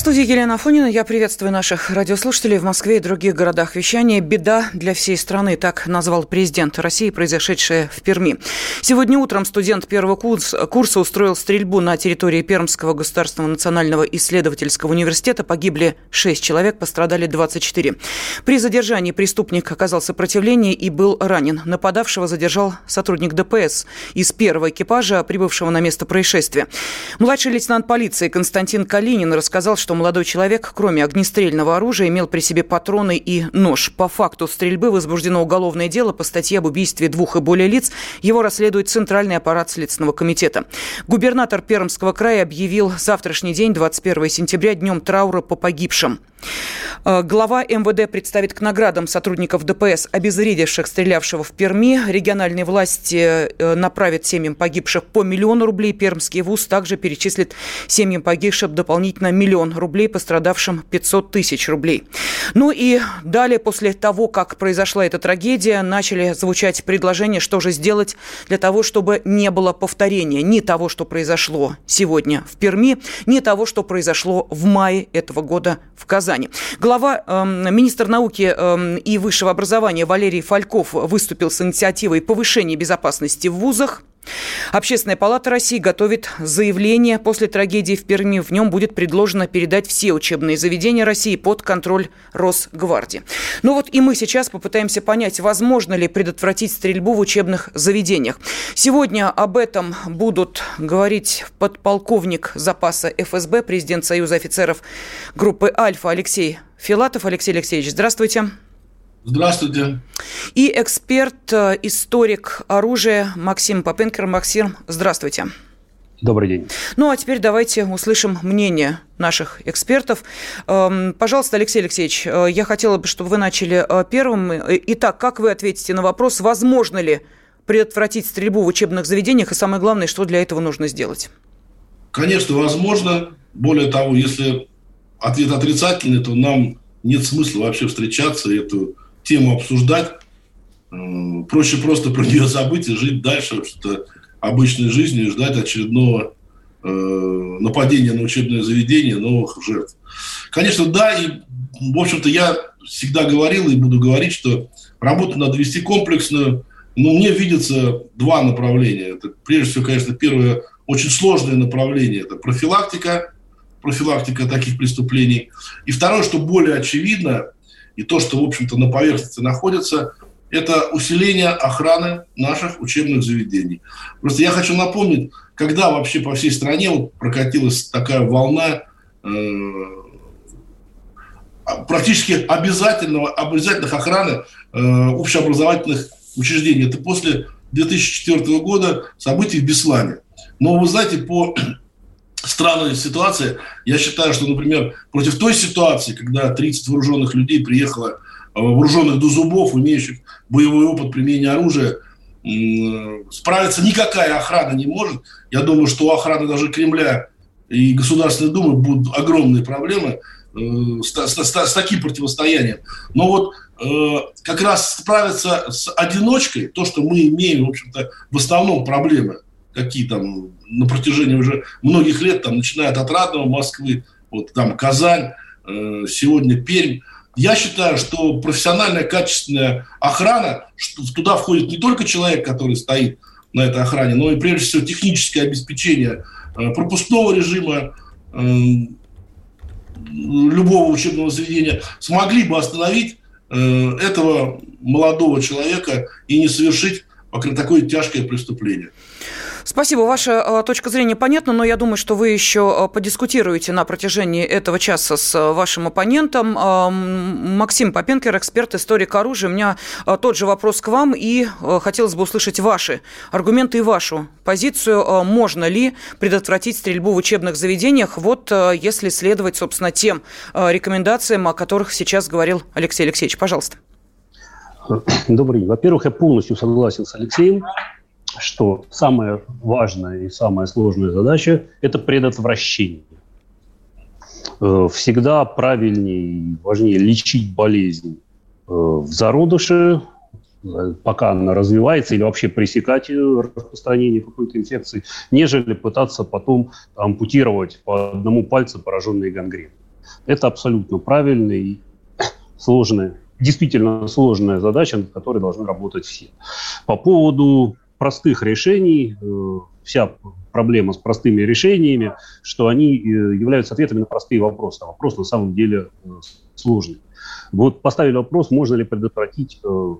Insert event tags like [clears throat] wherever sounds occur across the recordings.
студии Елена Афонина. Я приветствую наших радиослушателей в Москве и других городах вещания. Беда для всей страны, так назвал президент России, произошедшее в Перми. Сегодня утром студент первого курса устроил стрельбу на территории Пермского государственного национального исследовательского университета. Погибли 6 человек, пострадали 24. При задержании преступник оказал сопротивление и был ранен. Нападавшего задержал сотрудник ДПС из первого экипажа, прибывшего на место происшествия. Младший лейтенант полиции Константин Калинин рассказал, что молодой человек, кроме огнестрельного оружия, имел при себе патроны и нож. По факту стрельбы возбуждено уголовное дело по статье об убийстве двух и более лиц. Его расследует Центральный аппарат Следственного комитета. Губернатор Пермского края объявил завтрашний день, 21 сентября, днем траура по погибшим. Э, глава МВД представит к наградам сотрудников ДПС, обезвредивших стрелявшего в Перми. Региональные власти э, направят семьям погибших по миллиону рублей. Пермский вуз также перечислит семьям погибших дополнительно миллион рублей, пострадавшим 500 тысяч рублей. Ну и далее, после того, как произошла эта трагедия, начали звучать предложения, что же сделать для того, чтобы не было повторения ни того, что произошло сегодня в Перми, ни того, что произошло в мае этого года в Казани. Глава, э, министр науки э, и высшего образования Валерий Фальков выступил с инициативой повышения безопасности в вузах. Общественная палата России готовит заявление после трагедии в Перми. В нем будет предложено передать все учебные заведения России под контроль Росгвардии. Ну вот и мы сейчас попытаемся понять, возможно ли предотвратить стрельбу в учебных заведениях. Сегодня об этом будут говорить подполковник запаса ФСБ, президент Союза офицеров группы «Альфа» Алексей Филатов. Алексей Алексеевич, здравствуйте. Здравствуйте. И эксперт, э, историк оружия Максим Попенкер. Максим, здравствуйте. Добрый день. Ну, а теперь давайте услышим мнение наших экспертов. Эм, пожалуйста, Алексей Алексеевич, э, я хотела бы, чтобы вы начали э, первым. Итак, как вы ответите на вопрос, возможно ли предотвратить стрельбу в учебных заведениях, и самое главное, что для этого нужно сделать? Конечно, возможно. Более того, если ответ отрицательный, то нам нет смысла вообще встречаться и эту тему обсуждать. Проще просто про нее забыть и жить дальше что-то обычной жизнью и ждать очередного э, нападения на учебное заведение, новых жертв. Конечно, да, и, в общем-то, я всегда говорил и буду говорить, что работу надо вести комплексную. Но мне видится два направления. Это, прежде всего, конечно, первое очень сложное направление – это профилактика, профилактика таких преступлений. И второе, что более очевидно, и то, что, в общем-то, на поверхности находится, это усиление охраны наших учебных заведений. Просто я хочу напомнить, когда вообще по всей стране вот прокатилась такая волна э, практически обязательного, обязательных охраны э, общеобразовательных учреждений. Это после 2004 года событий в Беслане. Но вы знаете, по странная ситуация. Я считаю, что, например, против той ситуации, когда 30 вооруженных людей приехало, э, вооруженных до зубов, имеющих боевой опыт применения оружия, справиться никакая охрана не может. Я думаю, что у охраны даже Кремля и Государственной Думы будут огромные проблемы э, с, с, с, с таким противостоянием. Но вот э, как раз справиться с одиночкой, то, что мы имеем, в общем-то, в основном проблемы, какие там на протяжении уже многих лет, там, начиная от Отрадного Москвы, вот там Казань, э, сегодня Пермь. Я считаю, что профессиональная, качественная охрана, что туда входит не только человек, который стоит на этой охране, но и прежде всего техническое обеспечение э, пропускного режима э, любого учебного заведения, смогли бы остановить э, этого молодого человека и не совершить такое тяжкое преступление. Спасибо. Ваша э, точка зрения понятна, но я думаю, что вы еще э, подискутируете на протяжении этого часа с э, вашим оппонентом. Максим Попенкер, эксперт, историк оружия. У меня тот же вопрос к вам, и хотелось бы услышать ваши аргументы и вашу позицию. Можно ли предотвратить стрельбу в учебных заведениях, вот если следовать, собственно, тем рекомендациям, о которых сейчас говорил Алексей Алексеевич? Пожалуйста. Добрый день. Во-первых, я полностью согласен с Алексеем, что самая важная и самая сложная задача – это предотвращение. Э, всегда правильнее и важнее лечить болезнь э, в зародыше, э, пока она развивается, или вообще пресекать распространение какой-то инфекции, нежели пытаться потом ампутировать по одному пальцу пораженные гангрены. Это абсолютно правильно и сложная, действительно сложная задача, над которой должны работать все. По поводу простых решений, вся проблема с простыми решениями, что они э, являются ответами на простые вопросы. А вопрос на самом деле э, сложный. Вот поставили вопрос, можно ли предотвратить э,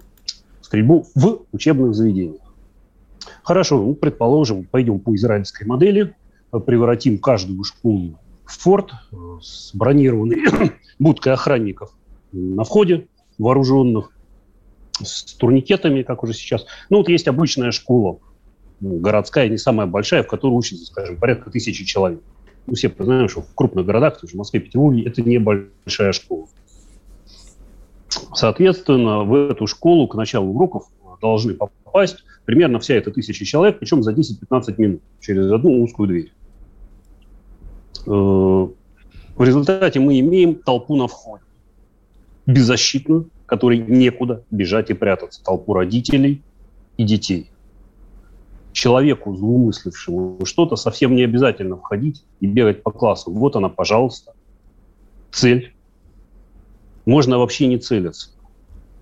стрельбу в учебных заведениях. Хорошо, ну, предположим, пойдем по израильской модели, превратим каждую школу в форт с бронированной [coughs] будкой охранников на входе, вооруженных, с турникетами, как уже сейчас. Ну, вот есть обычная школа городская, не самая большая, в которой учатся, скажем, порядка тысячи человек. Мы все знаем, что в крупных городах, в Москве, Петербурге, это небольшая школа. Соответственно, в эту школу к началу уроков должны попасть примерно вся эта тысяча человек, причем за 10-15 минут через одну узкую дверь. Э, в результате мы имеем толпу на входе, беззащитную, которой некуда бежать и прятаться, толпу родителей и детей человеку, злоумыслившему что-то, совсем не обязательно входить и бегать по классу. Вот она, пожалуйста, цель. Можно вообще не целиться.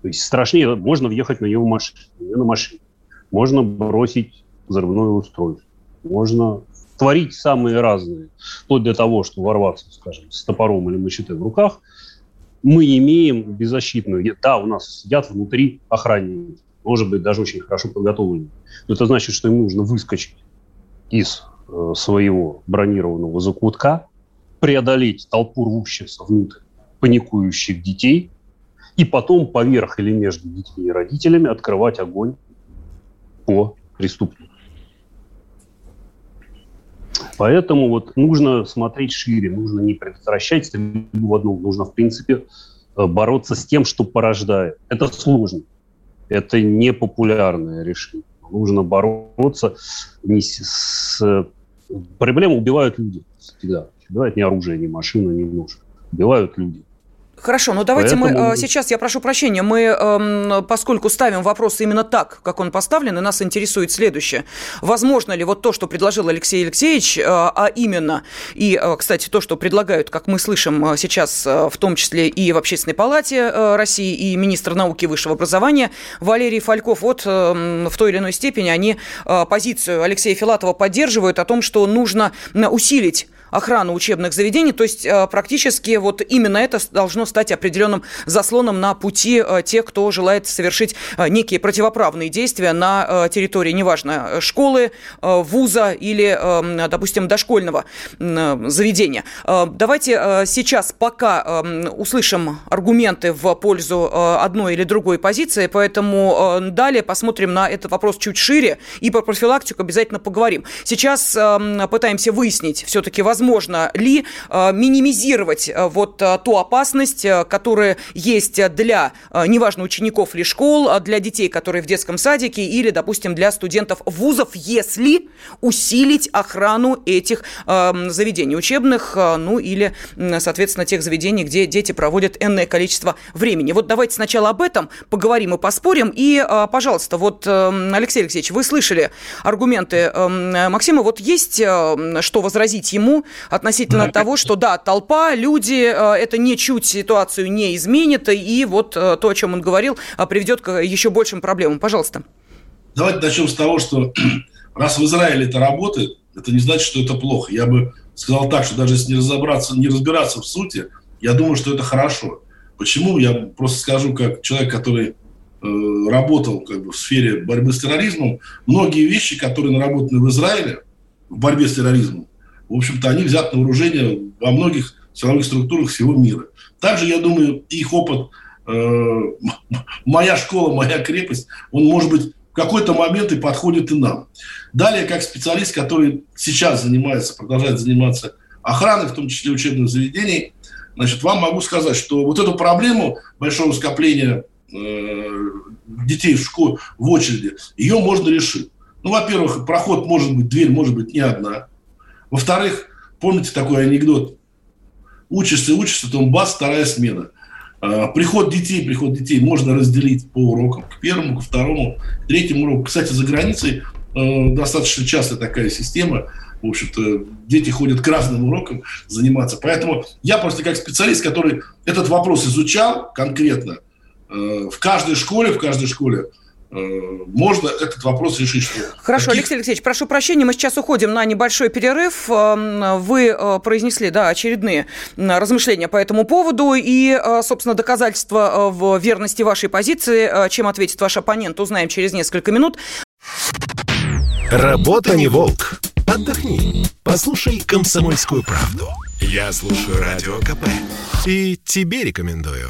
То есть страшнее, можно въехать на него машину, на машине. Можно бросить взрывное устройство. Можно творить самые разные. Вплоть до того, что ворваться, скажем, с топором или мачете в руках. Мы имеем беззащитную... Да, у нас сидят внутри охранники может быть, даже очень хорошо подготовленный. Но это значит, что им нужно выскочить из э, своего бронированного закутка, преодолеть толпу рвущихся внутрь паникующих детей, и потом поверх или между детьми и родителями открывать огонь по преступнику. Поэтому вот нужно смотреть шире, нужно не предотвращать стрельбу в одном, нужно, в принципе, э, бороться с тем, что порождает. Это сложно это не популярное решение. Нужно бороться не с... с... Проблему убивают люди всегда. Убивают не оружие, не машина, не нож. Убивают люди. Хорошо, ну давайте Поэтому... мы сейчас, я прошу прощения, мы, эм, поскольку ставим вопрос именно так, как он поставлен, и нас интересует следующее. Возможно ли вот то, что предложил Алексей Алексеевич, э, а именно, и, э, кстати, то, что предлагают, как мы слышим э, сейчас, в том числе и в Общественной палате России, и министр науки и высшего образования Валерий Фальков, вот эм, в той или иной степени они позицию Алексея Филатова поддерживают о том, что нужно усилить охрану учебных заведений. То есть э, практически вот именно это должно стать определенным заслоном на пути э, тех, кто желает совершить э, некие противоправные действия на территории, неважно, школы, вуза или, допустим, дошкольного заведения. Давайте сейчас пока услышим аргументы в пользу одной или другой позиции, поэтому далее посмотрим на этот вопрос чуть шире и про профилактику обязательно поговорим. Сейчас пытаемся выяснить все-таки возможность возможно ли э, минимизировать э, вот э, ту опасность, которая есть для, неважно, учеников ли школ, а для детей, которые в детском садике или, допустим, для студентов вузов, если усилить охрану этих заведений учебных, ну или, соответственно, тех заведений, где дети проводят энное количество времени. Вот давайте сначала об этом поговорим и поспорим. И, пожалуйста, вот, Алексей Алексеевич, вы слышали аргументы Максима. Вот есть что возразить ему относительно да, того, что да, толпа, люди, э, это ничуть ситуацию не изменит, и вот э, то, о чем он говорил, э, приведет к еще большим проблемам. Пожалуйста. Давайте начнем с того, что [clears throat] раз в Израиле это работает, это не значит, что это плохо. Я бы сказал так, что даже если не разобраться, не разбираться в сути, я думаю, что это хорошо. Почему? Я просто скажу, как человек, который э, работал как бы, в сфере борьбы с терроризмом, многие вещи, которые наработаны в Израиле в борьбе с терроризмом, в общем-то, они взяты на вооружение во многих силовых структурах всего мира. Также, я думаю, их опыт, э, [laughs] моя школа, моя крепость, он, может быть, в какой-то момент и подходит и нам. Далее, как специалист, который сейчас занимается, продолжает заниматься охраной, в том числе учебных заведений, значит, вам могу сказать, что вот эту проблему большого скопления э, детей в школу в очереди, ее можно решить. Ну, во-первых, проход может быть, дверь может быть не одна. Во-вторых, помните такой анекдот? Учишься, учишься, потом бац, вторая смена. А, приход детей, приход детей можно разделить по урокам. К первому, ко второму, к третьему уроку. Кстати, за границей э, достаточно часто такая система. В общем-то, дети ходят к разным урокам заниматься. Поэтому я просто как специалист, который этот вопрос изучал конкретно, э, в каждой школе, в каждой школе можно этот вопрос решить. Что Хорошо, таких... Алексей Алексеевич, прошу прощения, мы сейчас уходим на небольшой перерыв. Эм, вы э, произнесли, да, очередные размышления по этому поводу и, э, собственно, доказательства в верности вашей позиции. Чем ответит ваш оппонент, узнаем через несколько минут. Работа не волк. Отдохни. Послушай «Комсомольскую правду». Я слушаю Радио КП. И тебе рекомендую.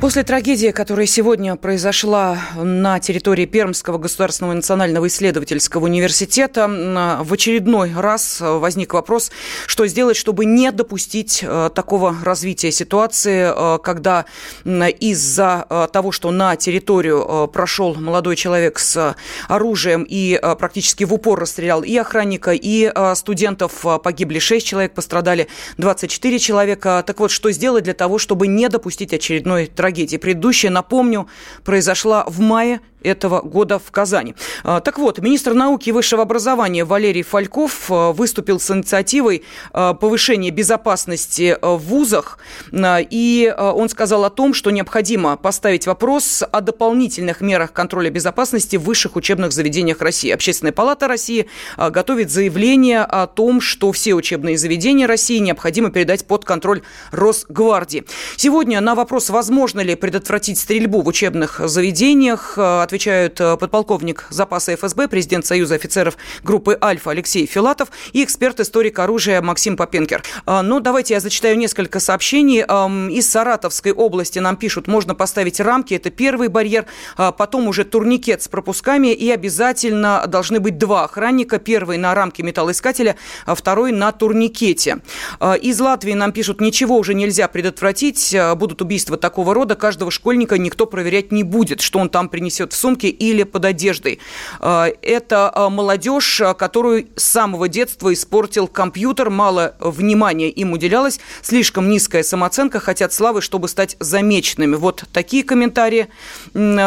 После трагедии, которая сегодня произошла на территории Пермского государственного национального исследовательского университета, в очередной раз возник вопрос, что сделать, чтобы не допустить э, такого развития ситуации, э, когда из-за э, того, что на территорию прошел молодой человек с оружием и практически в упор расстрелял и охранника, и студентов, погибли 6 человек, пострадали 24 человека. Так вот, что сделать для того, чтобы не допустить очередной трагедии? Трагедии. Предыдущая, напомню, произошла в мае этого года в Казани. А, так вот, министр науки и высшего образования Валерий Фальков а, выступил с инициативой а, повышения безопасности в вузах, и он сказал о том, что необходимо поставить вопрос о дополнительных мерах контроля безопасности в высших учебных заведениях России. Общественная палата России готовит заявление о том, что все учебные заведения России необходимо передать под контроль Росгвардии. Сегодня на вопрос, возможно ли предотвратить стрельбу в учебных заведениях, отвечают э, подполковник запаса ФСБ, президент Союза офицеров группы «Альфа» Алексей Филатов и эксперт-историк оружия Максим Попенкер. А, ну, давайте я зачитаю несколько сообщений. Из Саратовской области нам пишут, можно поставить рамки, это первый барьер, а потом уже турникет с пропусками и обязательно должны быть два охранника. Первый на рамке металлоискателя, а второй на турникете. Из Латвии нам пишут, ничего уже нельзя предотвратить, будут убийства такого рода, каждого школьника никто проверять не будет, что он там принесет в сумке или под одеждой. А, это а, молодежь, а, которую с самого детства испортил компьютер, мало внимания им уделялось, слишком низкая самооценка, хотят славы, чтобы стать замеченными. Вот такие комментарии.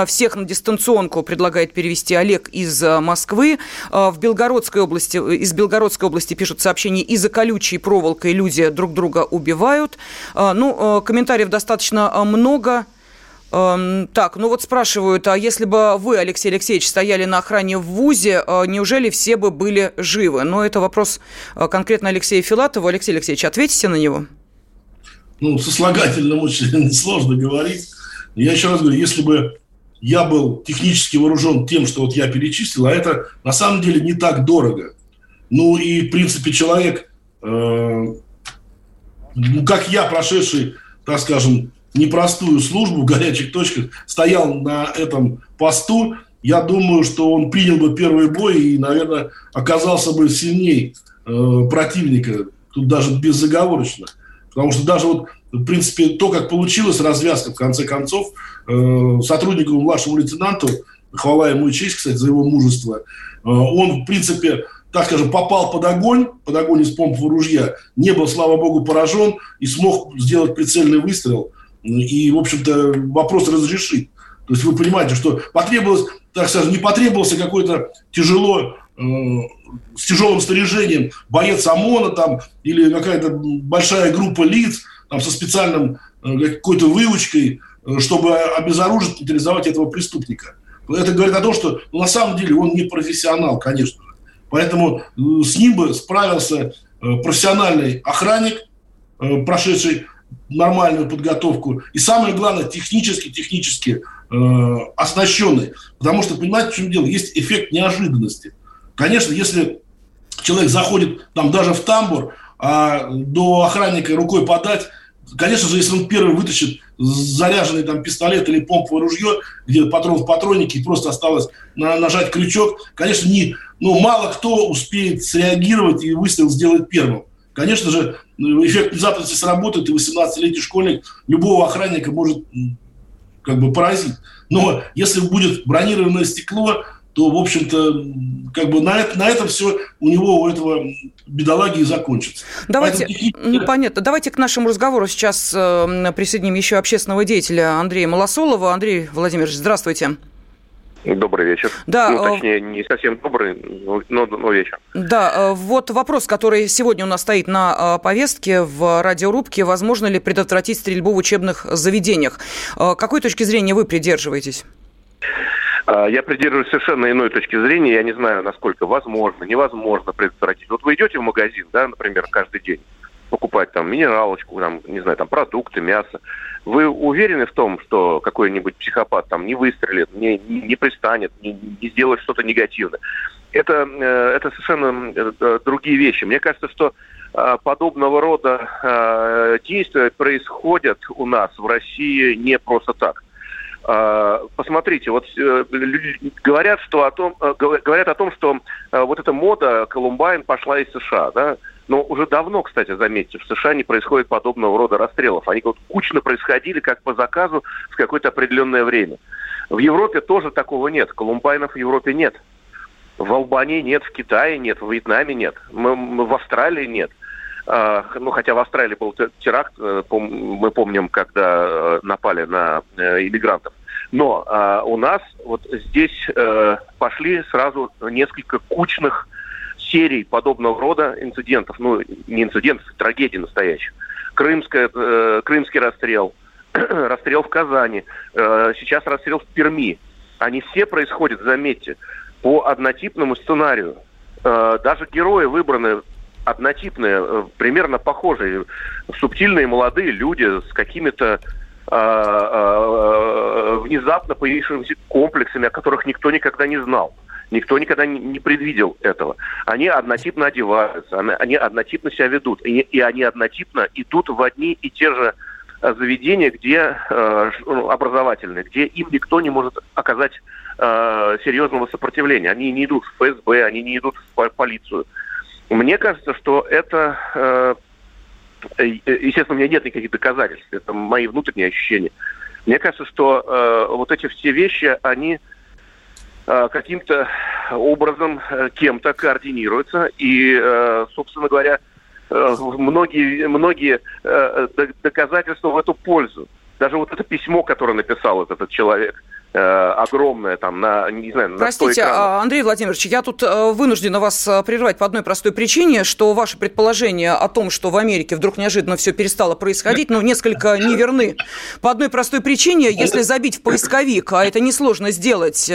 Всех на дистанционку предлагает перевести Олег из Москвы. В Белгородской области, из Белгородской области пишут сообщение, из-за колючей проволокой люди друг друга убивают. Ну, комментариев достаточно много. Эм, так, ну вот спрашивают, а если бы вы, Алексей Алексеевич, стояли на охране в ВУЗе, э, неужели все бы были живы? Но это вопрос э, конкретно Алексея Филатова. Алексей Алексеевич, ответите на него? Ну, сослагательным очень [laughs] сложно говорить. Я еще раз говорю, если бы я был технически вооружен тем, что вот я перечислил, а это на самом деле не так дорого. Ну и, в принципе, человек, э, ну, как я, прошедший, так скажем, непростую службу в горячих точках, стоял на этом посту, я думаю, что он принял бы первый бой и, наверное, оказался бы сильнее э, противника, тут даже безоговорочно. Потому что даже вот, в принципе, то, как получилась развязка, в конце концов, э, сотруднику младшему лейтенанту, хвала ему и честь, кстати, за его мужество, э, он, в принципе, так скажем, попал под огонь, под огонь из помпового ружья, не был, слава богу, поражен и смог сделать прицельный выстрел – и, в общем-то, вопрос разрешить. То есть вы понимаете, что потребовалось, так скажем, не потребовался какой-то тяжело, э, с тяжелым снаряжением боец ОМОНа там, или какая-то большая группа лиц там, со специальным э, какой-то выучкой, э, чтобы обезоружить, нейтрализовать этого преступника. Это говорит о том, что на самом деле он не профессионал, конечно же. Поэтому э, с ним бы справился э, профессиональный охранник, э, прошедший нормальную подготовку. И самое главное, технически, технически э, оснащенный. Потому что, понимаете, в чем дело? Есть эффект неожиданности. Конечно, если человек заходит там даже в тамбур, а до охранника рукой подать, конечно же, если он первый вытащит заряженный там пистолет или помповое ружье, где патрон в патроннике, и просто осталось на, нажать крючок, конечно, не, ну, мало кто успеет среагировать и выстрел сделать первым. Конечно же, эффект внезапности сработает, и 18-летний школьник любого охранника может как бы поразить. Но если будет бронированное стекло, то, в общем-то, как бы на, это, на этом все у него, у этого бедолаги и закончится. Давайте, Поэтому... понятно. Давайте к нашему разговору сейчас э, присоединим еще общественного деятеля Андрея Малосолова. Андрей Владимирович, здравствуйте. Добрый вечер. Да, ну, э, точнее, не совсем добрый, но, но вечер. Да, э, вот вопрос, который сегодня у нас стоит на э, повестке в радиорубке. Возможно ли предотвратить стрельбу в учебных заведениях? Какой точки зрения вы придерживаетесь? А, я придерживаюсь совершенно иной точки зрения. Я не знаю, насколько возможно, невозможно предотвратить. Вот вы идете в магазин, да, например, каждый день, покупать там минералочку, там, не знаю, там продукты, мясо. Вы уверены в том, что какой-нибудь психопат там не выстрелит, не, не, не пристанет, не, не сделает что-то негативное? Это, э, это совершенно э, другие вещи. Мне кажется, что э, подобного рода действия происходят у нас в России не просто так. Посмотрите, вот э, говорят, что о том, э, говорят о том, что э, вот эта мода Колумбайн пошла из США, да, но уже давно, кстати, заметьте, в США не происходит подобного рода расстрелов. Они вот кучно происходили как по заказу в какое-то определенное время. В Европе тоже такого нет. Колумбайнов в Европе нет. В Албании нет, в Китае нет, в Вьетнаме нет, в Австралии нет. А, ну, хотя в Австралии был теракт, э, мы помним, когда э, напали на э, иммигрантов. Но а, у нас вот здесь пошли сразу несколько кучных серий подобного рода инцидентов, ну, не инцидентов, трагедий настоящих. Крымская, крымский расстрел, [clears throat] расстрел в Казани, сейчас расстрел в Перми. Они все происходят, заметьте, по однотипному сценарию. Даже герои выбраны однотипные, э, примерно похожие, субтильные молодые люди с какими-то а, а, внезапно появившимися комплексами, о которых никто никогда не знал. Никто никогда не предвидел этого. Они однотипно одеваются, они однотипно себя ведут, и, они однотипно идут в одни и те же э, заведения, где э, ну, образовательные, где им никто не может оказать э, серьезного сопротивления. Они не идут в ФСБ, они не идут в полицию. Мне кажется, что это, естественно, у меня нет никаких доказательств, это мои внутренние ощущения. Мне кажется, что э, вот эти все вещи, они каким-то образом кем-то координируются, и, собственно говоря, многие, многие доказательства в эту пользу. Даже вот это письмо, которое написал этот человек – Э, огромная там на, не знаю, на Простите, а, Андрей Владимирович, я тут э, вынуждена вас э, прервать по одной простой причине, что ваши предположения о том, что в Америке вдруг неожиданно все перестало происходить, ну, несколько неверны. По одной простой причине, если забить в поисковик, а это несложно сделать,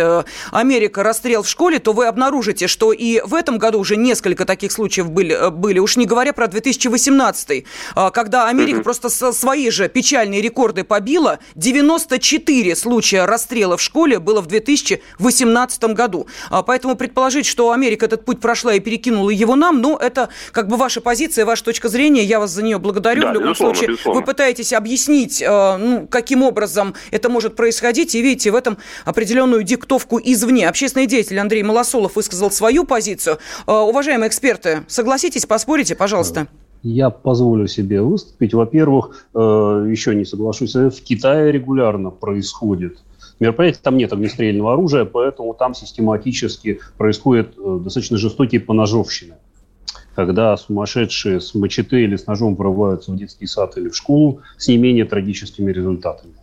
Америка расстрел в школе, то вы обнаружите, что и в этом году уже несколько таких случаев были, были уж не говоря про 2018, когда Америка mm-hmm. просто свои же печальные рекорды побила, 94 случая расстрела расстрела в школе было в 2018 году. А, поэтому предположить, что Америка этот путь прошла и перекинула его нам, ну, это как бы ваша позиция, ваша точка зрения. Я вас за нее благодарю. Да, в любом безусловно, случае, безусловно. вы пытаетесь объяснить, а, ну, каким образом это может происходить, и видите в этом определенную диктовку извне. Общественный деятель Андрей Малосолов высказал свою позицию. А, уважаемые эксперты, согласитесь, поспорите, пожалуйста. Я позволю себе выступить. Во-первых, э, еще не соглашусь, в Китае регулярно происходит мероприятий. Там нет огнестрельного оружия, поэтому там систематически происходят э, достаточно жестокие поножовщины. Когда сумасшедшие с мачете или с ножом врываются в детский сад или в школу с не менее трагическими результатами.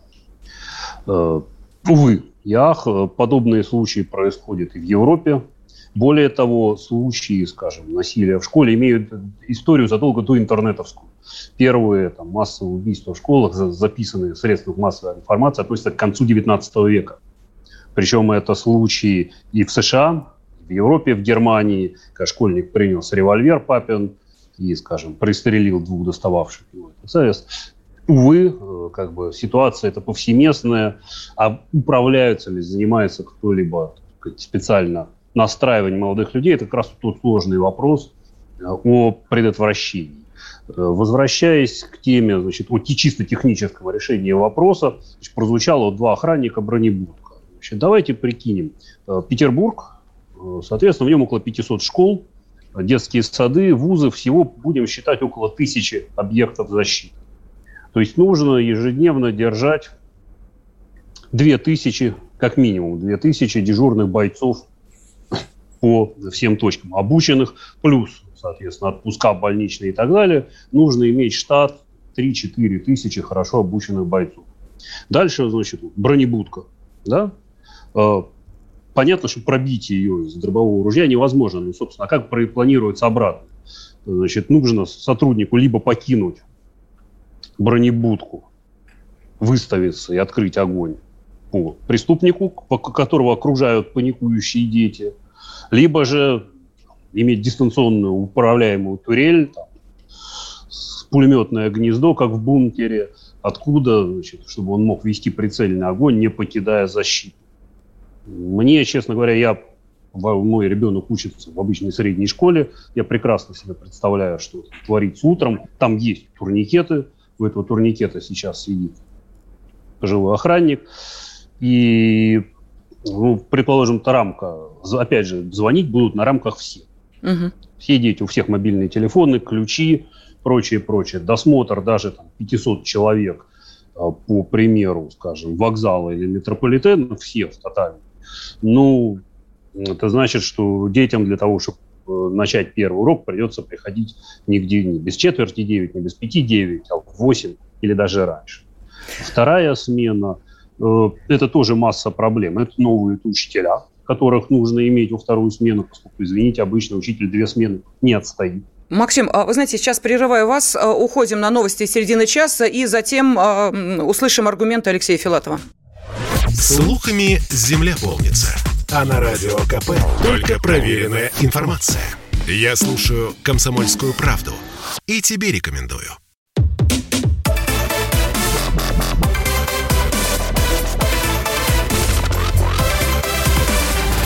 Э, увы, ях, подобные случаи происходят и в Европе. Более того, случаи, скажем, насилия в школе имеют историю задолго до интернетовскую. Первые там, массовые убийства в школах, записанные в средствах массовой информации, относятся к концу XIX века. Причем это случаи и в США, и в Европе, в Германии, когда школьник принес револьвер папин и, скажем, пристрелил двух достававших его СС. Увы, э, как бы ситуация это повсеместная, а управляются ли, занимается кто-либо специально настраиванием молодых людей, это как раз тот сложный вопрос э, о предотвращении. Возвращаясь к теме значит, о чисто технического решения вопроса, значит, прозвучало два охранника бронебурга. Значит, давайте прикинем. Петербург, соответственно, в нем около 500 школ, детские сады, вузы, всего будем считать около тысячи объектов защиты. То есть нужно ежедневно держать 2000, как минимум, 2000 дежурных бойцов по всем точкам, обученных, плюс, соответственно, отпуска больничные и так далее. Нужно иметь штат 3-4 тысячи хорошо обученных бойцов. Дальше, значит, бронебудка, да, э, понятно, что пробить ее из дробового ружья невозможно. Ну, собственно, а как планируется обратно? Значит, нужно сотруднику либо покинуть бронебудку, выставиться и открыть огонь по преступнику, которого окружают паникующие дети, либо же иметь дистанционную управляемую турель, там, пулеметное гнездо, как в бункере, откуда, значит, чтобы он мог вести прицельный огонь, не покидая защиту. Мне, честно говоря, я мой ребенок учится в обычной средней школе, я прекрасно себе представляю, что творится утром. Там есть турникеты, у этого турникета сейчас сидит пожилой охранник. И, ну, предположим, та рамка, опять же, звонить будут на рамках все. Угу. Все дети, у всех мобильные телефоны, ключи, прочее, прочее. Досмотр даже там, 500 человек, а, по примеру, скажем, вокзала или метрополитена, все в тотальном ну, это значит, что детям для того, чтобы э, начать первый урок, придется приходить нигде не без четверти 9, не без пяти 9, а в 8 или даже раньше. Вторая смена это тоже масса проблем. Это новые учителя, которых нужно иметь во вторую смену, поскольку, извините, обычно учитель две смены не отстоит. Максим, а вы знаете, сейчас прерываю вас, э, уходим на новости середины часа и затем услышим аргументы Алексея Филатова. Слухами земля полнится. А на радио КП только проверенная информация. Я слушаю «Комсомольскую правду» и тебе рекомендую.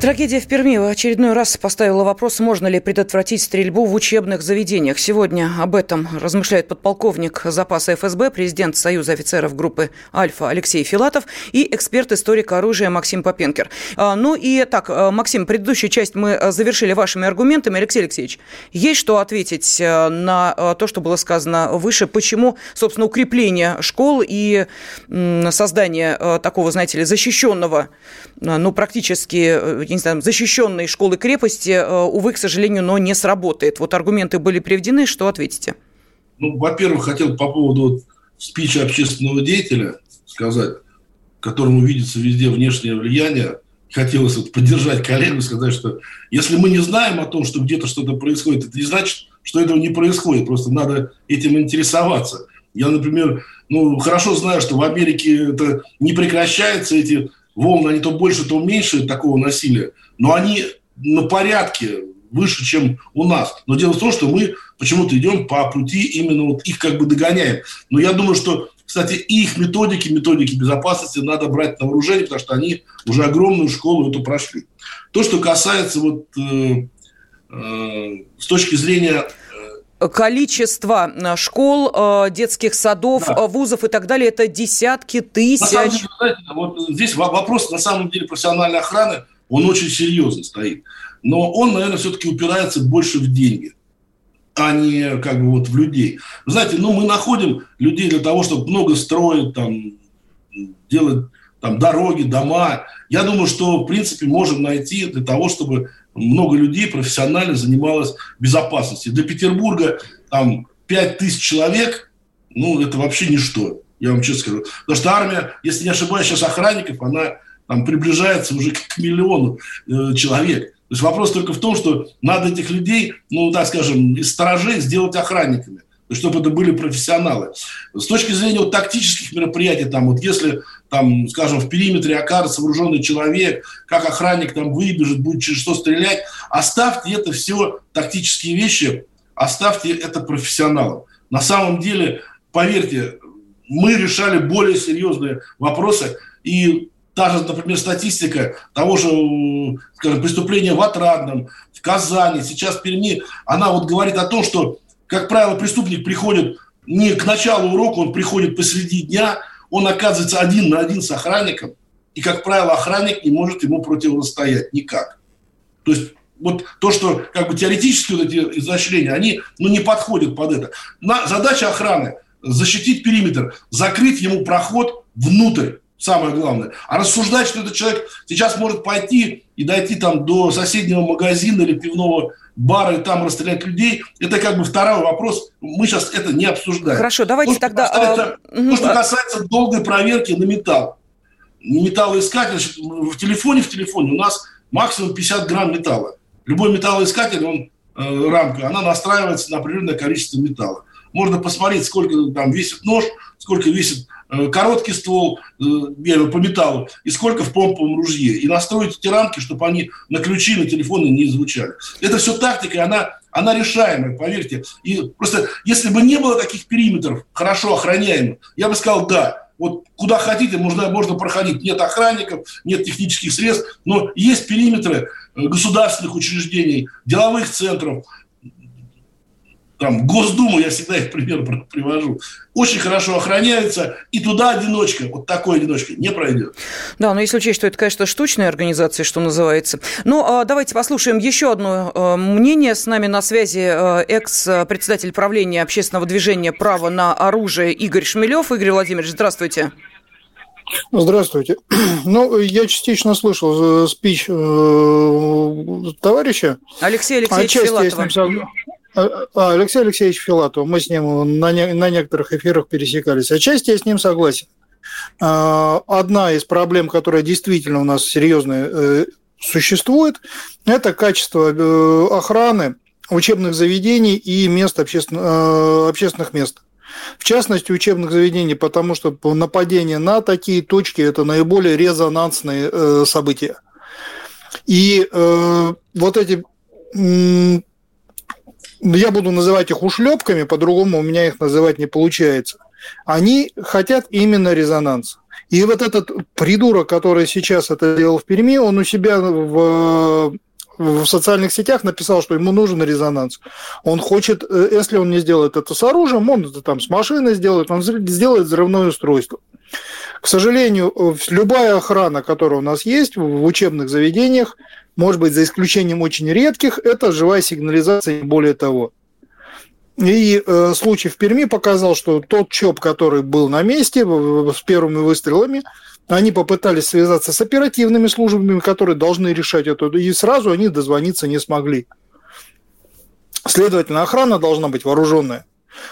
Трагедия в Перми в очередной раз поставила вопрос, можно ли предотвратить стрельбу в учебных заведениях. Сегодня об этом размышляет подполковник запаса ФСБ, президент Союза офицеров группы «Альфа» Алексей Филатов и эксперт-историк оружия Максим Попенкер. А, ну и так, а, Максим, предыдущую часть мы а, завершили вашими аргументами. Алексей Алексеевич, есть что ответить на то, что было сказано выше? Почему, собственно, укрепление школ и создание такого, знаете ли, защищенного, ну, практически я не знаю, защищенные школы-крепости, э, увы, к сожалению, но не сработает. Вот аргументы были приведены, что ответите? Ну, во-первых, хотел по поводу спича общественного деятеля сказать, которому видится везде внешнее влияние, хотелось вот поддержать коллегу сказать, что если мы не знаем о том, что где-то что-то происходит, это не значит, что этого не происходит, просто надо этим интересоваться. Я, например, ну, хорошо знаю, что в Америке это не прекращается, эти волны, они то больше, то меньше такого насилия, но они на порядке выше, чем у нас. Но дело в том, что мы почему-то идем по пути именно вот их как бы догоняем. Но я думаю, что, кстати, их методики, методики безопасности надо брать на вооружение, потому что они уже огромную школу эту прошли. То, что касается вот э, э, с точки зрения количество э, школ, э, детских садов, да. Э, вузов и так далее, это десятки тысяч. На самом деле, знаете, вот здесь вопрос, на самом деле, профессиональной охраны, он очень серьезно стоит. Но он, наверное, все-таки упирается больше в деньги, а не как бы вот в людей. Вы знаете, ну, мы находим людей для того, чтобы много строить, там, делать там, дороги, дома. Я думаю, что, в принципе, можем найти для того, чтобы много людей профессионально занималось безопасностью. Для Петербурга там 5 тысяч человек, ну, это вообще ничто, я вам честно скажу. Потому что армия, если не ошибаюсь, сейчас охранников, она там приближается уже к миллиону э, человек. То есть вопрос только в том, что надо этих людей, ну, так скажем, из сторожей сделать охранниками чтобы это были профессионалы. С точки зрения вот, тактических мероприятий, там, вот если, там, скажем, в периметре окажется вооруженный человек, как охранник там выбежит, будет через что стрелять, оставьте это все тактические вещи, оставьте это профессионалам. На самом деле, поверьте, мы решали более серьезные вопросы, и та же, например, статистика того же скажем, преступления в Отрадном, в Казани, сейчас в Перми, она вот говорит о том, что, как правило, преступник приходит не к началу урока, он приходит посреди дня, он оказывается один на один с охранником, и, как правило, охранник не может ему противостоять никак. То есть вот то, что как бы теоретически вот эти изощрения, они ну, не подходят под это. На, задача охраны – защитить периметр, закрыть ему проход внутрь, самое главное. А рассуждать, что этот человек сейчас может пойти и дойти там до соседнего магазина или пивного бара и там расстрелять людей, это как бы второй вопрос. Мы сейчас это не обсуждаем. Хорошо, давайте то, тогда... Касается, а... То, что касается долгой проверки на металл. Металлоискатель, в телефоне, в телефоне у нас максимум 50 грамм металла. Любой металлоискатель, он, э, рамка, она настраивается на определенное количество металла. Можно посмотреть, сколько там весит нож, сколько весит э, короткий ствол э, по металлу и сколько в помповом ружье. И настроить эти рамки, чтобы они на ключи, на телефоны не звучали. Это все тактика, она, она решаемая, поверьте. И просто если бы не было таких периметров, хорошо охраняемых, я бы сказал, да, вот куда хотите, можно, можно проходить. Нет охранников, нет технических средств, но есть периметры э, государственных учреждений, деловых центров, там, Госдуму, я всегда их пример привожу, очень хорошо охраняется, и туда одиночка, вот такой одиночка, не пройдет. Да, но если учесть, что это, конечно, штучная организация, что называется. Ну, а давайте послушаем еще одно э, мнение. С нами на связи э, экс-председатель правления общественного движения «Право на оружие» Игорь Шмелев. Игорь Владимирович, здравствуйте. Здравствуйте. [clears throat] Ну, я частично слышал э, спич э, товарища. Алексей Алексеевич Филатова. А, Алексей Алексеевич Филатов, мы с ним на, не, на некоторых эфирах пересекались. Отчасти я с ним согласен. А, одна из проблем, которая действительно у нас серьезная э, существует, это качество э, охраны учебных заведений и мест обществен... Э, общественных мест. В частности, учебных заведений, потому что нападение на такие точки – это наиболее резонансные события. И вот эти я буду называть их ушлепками, по-другому у меня их называть не получается. Они хотят именно резонанс. И вот этот придурок, который сейчас это делал в Перми, он у себя в, в социальных сетях написал, что ему нужен резонанс. Он хочет, э, если он не сделает это с оружием, он это там с машиной сделает, он сделает взрывное устройство. К сожалению, любая охрана, которая у нас есть в учебных заведениях, может быть, за исключением очень редких, это живая сигнализация, не более того. И э, случай в Перми показал, что тот ЧОП, который был на месте с первыми выстрелами, они попытались связаться с оперативными службами, которые должны решать это, и сразу они дозвониться не смогли. Следовательно, охрана должна быть вооруженная,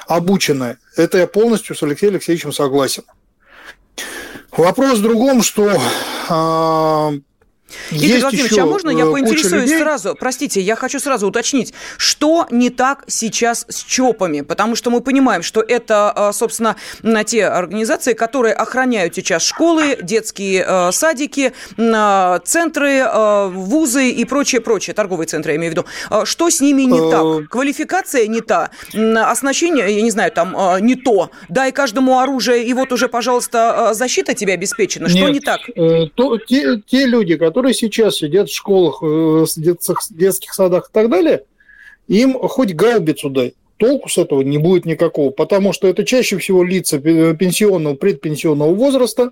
обученная. Это я полностью с Алексеем Алексеевичем согласен. Вопрос в другом, что э, Игорь Есть Владимирович, еще а можно я э, поинтересуюсь сразу? Простите, я хочу сразу уточнить, что не так сейчас с ЧОПами? Потому что мы понимаем, что это, а, собственно, те организации, которые охраняют сейчас школы, детские э, садики, центры, вузы и прочее, прочее, торговые центры, я имею в виду. Что с ними не так? Э, Квалификация не та, оснащение, я не знаю, там не то. Дай каждому оружие, и вот уже, пожалуйста, защита тебе обеспечена. Что Нет, не так? То, те, те люди, которые которые сейчас сидят в школах, в э, детских садах и так далее, им хоть гаубицу дай. Толку с этого не будет никакого, потому что это чаще всего лица пенсионного, предпенсионного возраста,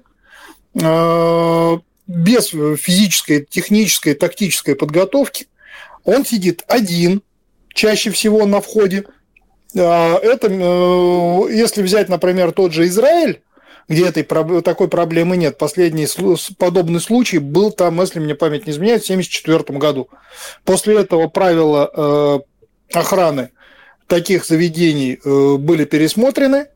э, без физической, технической, тактической подготовки. Он сидит один, чаще всего на входе. А это, э, если взять, например, тот же Израиль, где этой, такой проблемы нет. Последний подобный случай был там, если мне память не изменяет, в 1974 году. После этого правила э, охраны таких заведений э, были пересмотрены,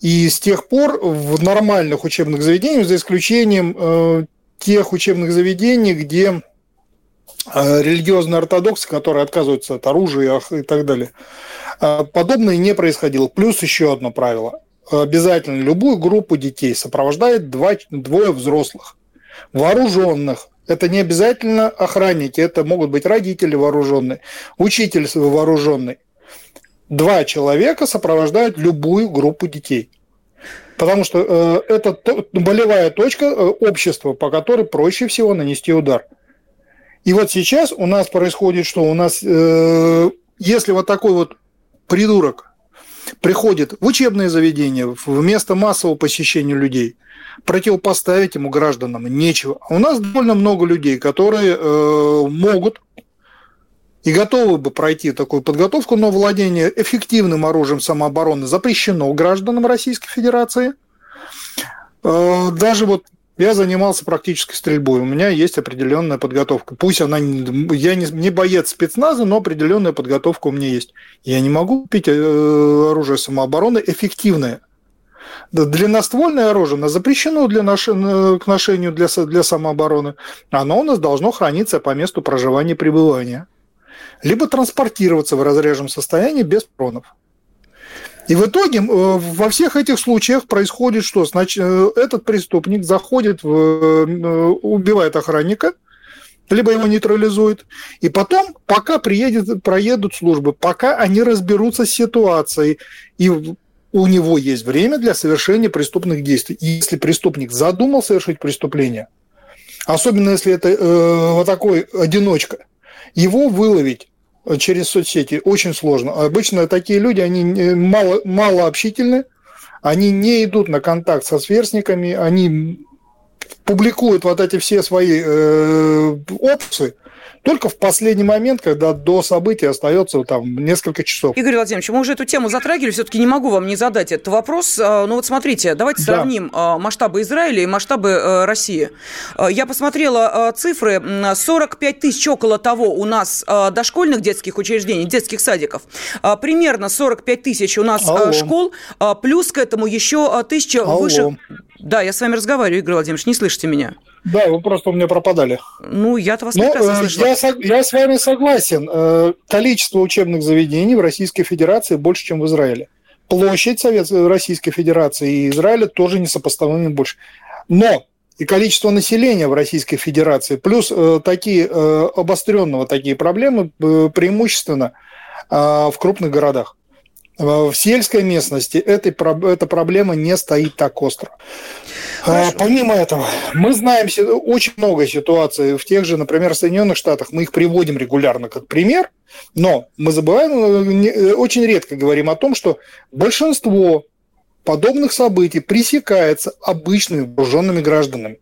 и с тех пор в нормальных учебных заведениях, за исключением э, тех учебных заведений, где религиозные ортодоксы, которые отказываются от оружия и так далее, подобное не происходило. Плюс еще одно правило обязательно любую группу детей сопровождает два, двое взрослых, вооруженных. Это не обязательно охранники, это могут быть родители вооруженные, учитель вооруженный. Два человека сопровождают любую группу детей. Потому что э, это то, болевая точка э, общества, по которой проще всего нанести удар. И вот сейчас у нас происходит, что у нас, э, если вот такой вот придурок приходит в учебные заведения, в место массового посещения людей, противопоставить ему гражданам нечего. А у нас довольно много людей, которые э, могут и готовы бы пройти такую подготовку, но владение эффективным оружием самообороны запрещено гражданам Российской Федерации. Э, даже вот я занимался практической стрельбой. У меня есть определенная подготовка. Пусть она я не, не боец спецназа, но определенная подготовка у меня есть. Я не могу купить э, оружие самообороны эффективное. Длинноствольное оружие запрещено для нож... к ношению для, для самообороны. Оно у нас должно храниться по месту проживания и пребывания. Либо транспортироваться в разреженном состоянии без пронов. И в итоге э, во всех этих случаях происходит что? Значит, э, этот преступник заходит, в, э, убивает охранника, либо его нейтрализует. И потом, пока приедет, проедут службы, пока они разберутся с ситуацией, и у него есть время для совершения преступных действий. И если преступник задумал совершить преступление, особенно если это э, вот такой одиночка, его выловить через соцсети очень сложно. Обычно такие люди, они мало, мало общительны, они не идут на контакт со сверстниками, они публикуют вот эти все свои э, опции, только в последний момент, когда до события остается там несколько часов. Игорь Владимирович, мы уже эту тему затрагивали, все-таки не могу вам не задать этот вопрос. А, ну вот смотрите, давайте да. сравним а, масштабы Израиля и масштабы э, России. А, я посмотрела цифры, 45 тысяч около того у нас дошкольных детских учреждений, детских садиков. Примерно 45 тысяч у нас Алло. школ, плюс к этому еще тысяча Алло. выше... Да, я с вами разговариваю, Игорь Владимирович, не слышите меня? Да, вы просто у меня пропадали. Ну, я-то вас Но, ну, прекрасно э, слышала. Я, я с вами согласен. Э, количество учебных заведений в Российской Федерации больше, чем в Израиле. Площадь Советской Российской Федерации и Израиля тоже несопоставимы больше. Но и количество населения в Российской Федерации, плюс э, такие э, обостренного такие проблемы э, преимущественно э, в крупных городах. В сельской местности этой, эта проблема не стоит так остро. А, помимо этого, мы знаем очень много ситуаций в тех же, например, Соединенных Штатах. Мы их приводим регулярно как пример, но мы забываем, э, э, очень редко говорим о том, что большинство подобных событий пресекается обычными вооруженными гражданами,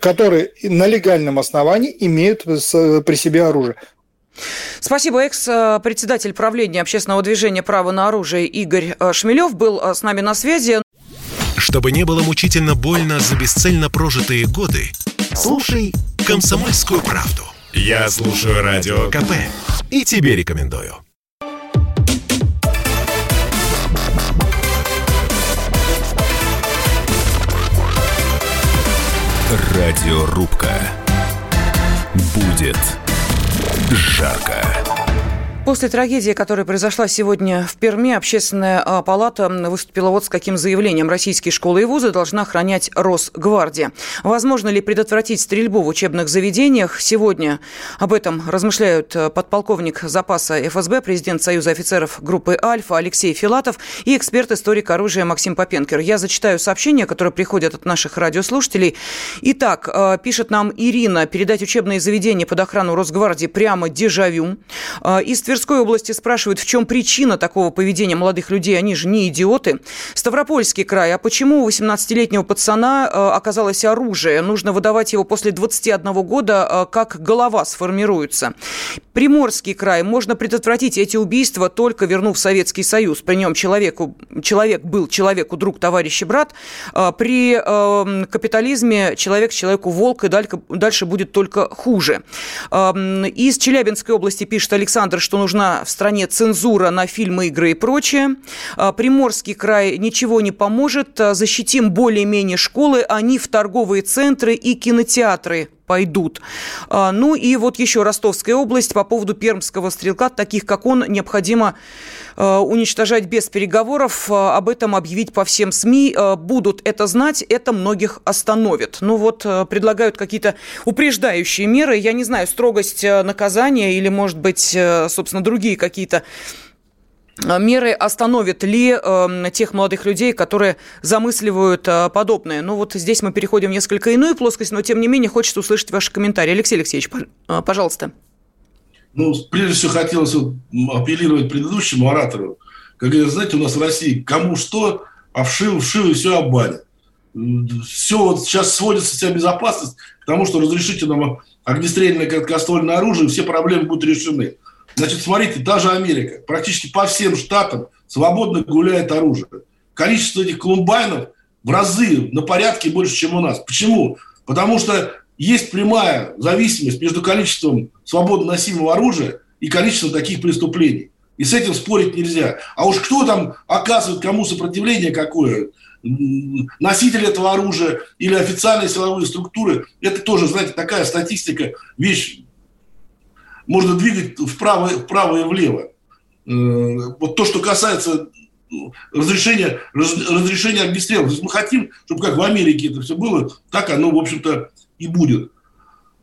которые на легальном основании имеют при себе оружие. Спасибо. Экс-председатель правления общественного движения «Право на оружие» Игорь э, Шмелев был с нами на связи. Чтобы не было мучительно больно за бесцельно прожитые годы, слушай «Комсомольскую правду». Я слушаю Радио КП и тебе рекомендую. Радиорубка. Будет жарко. После трагедии, которая произошла сегодня в Перми, общественная а, палата выступила вот с каким заявлением. Российские школы и вузы должна охранять Росгвардия. Возможно ли предотвратить стрельбу в учебных заведениях? Сегодня об этом размышляют э, подполковник запаса ФСБ, президент Союза офицеров группы «Альфа» Алексей Филатов и эксперт-историк оружия Максим Попенкер. Я зачитаю сообщения, которые приходят от наших радиослушателей. Итак, э, пишет нам Ирина, передать учебные заведения под охрану Росгвардии прямо дежавю. Э, из Тверской области спрашивают, в чем причина такого поведения молодых людей. Они же не идиоты. Ставропольский край. А почему у 18-летнего пацана э, оказалось оружие? Нужно выдавать его после 21 года, э, как голова сформируется. Приморский край. Можно предотвратить эти убийства, только вернув Советский Союз. При нем человеку, человек был человеку друг, товарищ и брат. Э, при капитализме человек человеку волк, и дальше будет только хуже. Из Челябинской области пишет Александр, что нужна в стране цензура на фильмы, игры и прочее. А, Приморский край ничего не поможет. А, защитим более-менее школы, они в торговые центры и кинотеатры пойдут. А, ну и вот еще Ростовская область по поводу пермского стрелка, таких как он, необходимо уничтожать без переговоров, об этом объявить по всем СМИ. Будут это знать, это многих остановит. Ну вот предлагают какие-то упреждающие меры. Я не знаю, строгость наказания или, может быть, собственно, другие какие-то меры остановят ли э, тех молодых людей, которые замысливают э, подобное? Ну вот здесь мы переходим в несколько иную плоскость, но тем не менее хочется услышать ваши комментарии. Алексей Алексеевич, э, пожалуйста. Ну, прежде всего хотелось апеллировать предыдущему оратору. Как говорят, знаете, у нас в России кому что, а вшил, вшил и все обанят. Все вот сейчас сводится вся безопасность к тому, что разрешите нам огнестрельное короткоствольное оружие, все проблемы будут решены. Значит, смотрите, та же Америка. Практически по всем штатам свободно гуляет оружие. Количество этих колумбайнов в разы на порядке больше, чем у нас. Почему? Потому что есть прямая зависимость между количеством свободно носимого оружия и количеством таких преступлений. И с этим спорить нельзя. А уж кто там оказывает кому сопротивление какое, носитель этого оружия или официальные силовые структуры, это тоже, знаете, такая статистика, вещь можно двигать вправо, вправо и влево. Э, вот то, что касается ну, разрешения, разрешения есть мы хотим, чтобы как в Америке это все было, так оно, в общем-то, и будет.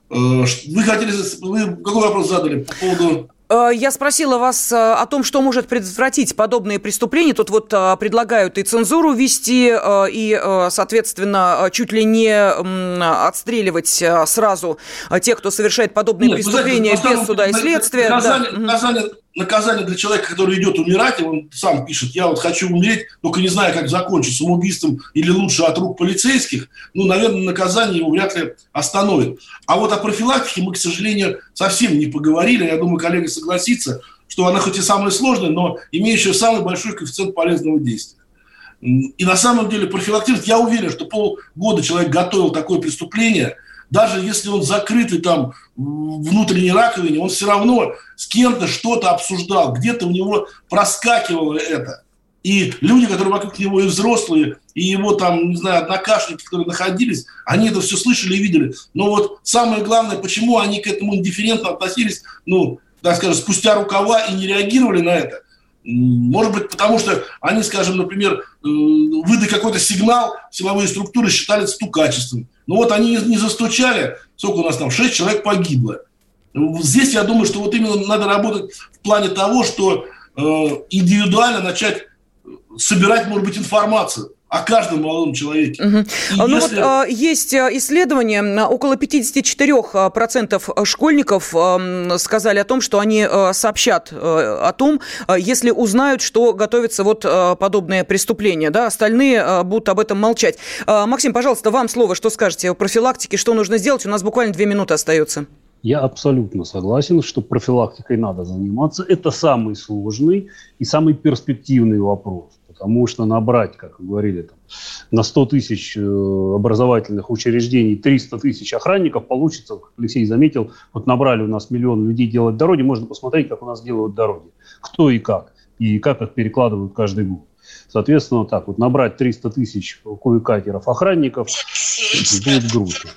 Э, вы хотели, вы какой вопрос задали по поводу Э, я спросила вас э, о том, что может предотвратить подобные преступления. Тут вот предлагают и цензуру ввести, и, соответственно, чуть ли не отстреливать сразу тех, кто совершает подобные Нет, преступления знаете, без суда и следствия. Наказание, да. наказание, наказание для человека, который идет умирать, и он сам пишет, я вот хочу умереть, только не знаю, как закончить, самоубийством или лучше от рук полицейских, ну, наверное, наказание его вряд ли остановит. А вот о профилактике мы, к сожалению, совсем не поговорили. Я думаю, коллега согласится, что она хоть и самая сложная, но имеющая самый большой коэффициент полезного действия. И на самом деле профилактировать, я уверен, что полгода человек готовил такое преступление – даже если он закрытый там внутренней раковине, он все равно с кем-то что-то обсуждал, где-то у него проскакивало это. И люди, которые вокруг него и взрослые, и его там, не знаю, однокашники, которые находились, они это все слышали и видели. Но вот самое главное, почему они к этому индифферентно относились, ну, так скажем, спустя рукава и не реагировали на это. Может быть, потому что они, скажем, например, э, выдали какой-то сигнал, силовые структуры считали стукачеством. Ну вот они не застучали, сколько у нас там, 6 человек погибло. Здесь я думаю, что вот именно надо работать в плане того, что э, индивидуально начать собирать, может быть, информацию о каждом молодом человеке. Угу. Ну если... вот а, есть а, исследования, около 54% школьников сказали о том, что они сообщат о том, если узнают, что готовится вот подобное преступление, да, остальные будут об этом молчать. Максим, пожалуйста, вам слово, что скажете о профилактике, что нужно сделать? У нас буквально две минуты остается. Я абсолютно согласен, что профилактикой надо заниматься. Это самый сложный и самый перспективный вопрос. Потому что набрать, как вы говорили, там, на 100 тысяч э, образовательных учреждений 300 тысяч охранников получится, как Алексей заметил, вот набрали у нас миллион людей делать дороги, можно посмотреть, как у нас делают дороги, кто и как, и как их перекладывают каждый год. Соответственно, так вот набрать 300 тысяч катеров охранников будет грустно.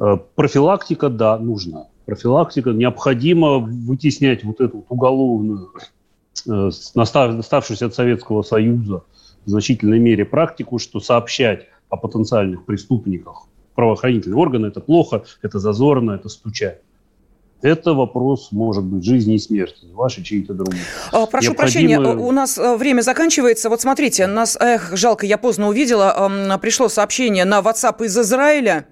Э, профилактика, да, нужна. Профилактика, необходимо вытеснять вот эту вот уголовную Э, оставшуюся от Советского Союза в значительной мере практику, что сообщать о потенциальных преступниках правоохранительные органы – это плохо, это зазорно, это стучать это вопрос, может быть, жизни и смерти, ваши чьи-то другие. А, прошу Необходимо... прощения, у нас э, время заканчивается. Вот смотрите, нас, эх, жалко, я поздно увидела, пришло сообщение на WhatsApp из Израиля.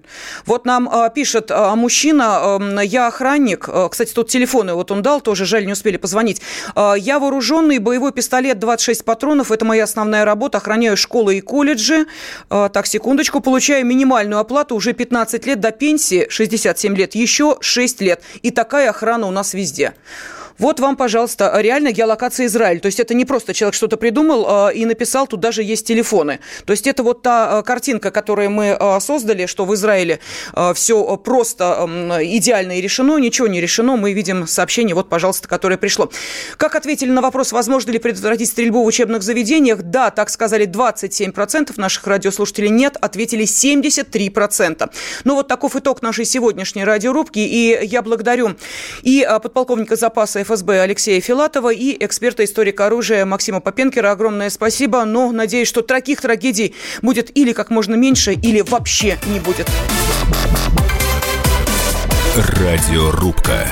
Вот нам э, пишет мужчина, я охранник, кстати, тут телефоны вот он дал, тоже жаль, не успели позвонить. Я вооруженный, боевой пистолет, 26 патронов, это моя основная работа, охраняю школы и колледжи. Так, секундочку, получаю минимальную оплату уже 15 лет до пенсии, 67 лет, еще 6 лет. И такая охрана у нас везде. Вот вам, пожалуйста, реально геолокация Израиль. То есть это не просто человек что-то придумал э, и написал, тут даже есть телефоны. То есть это вот та э, картинка, которую мы э, создали, что в Израиле все просто идеально и решено, ничего не решено. Мы видим сообщение, вот, пожалуйста, которое пришло. Как ответили на вопрос, возможно ли предотвратить стрельбу в учебных заведениях? Да, так сказали 27% наших радиослушателей. Нет, ответили 73%. Ну вот таков итог нашей сегодняшней радиорубки. И я благодарю и подполковника запаса ФСБ Алексея Филатова и эксперта-историка оружия Максима Попенкера. Огромное спасибо, но надеюсь, что таких трагедий будет или как можно меньше, или вообще не будет. Радиорубка.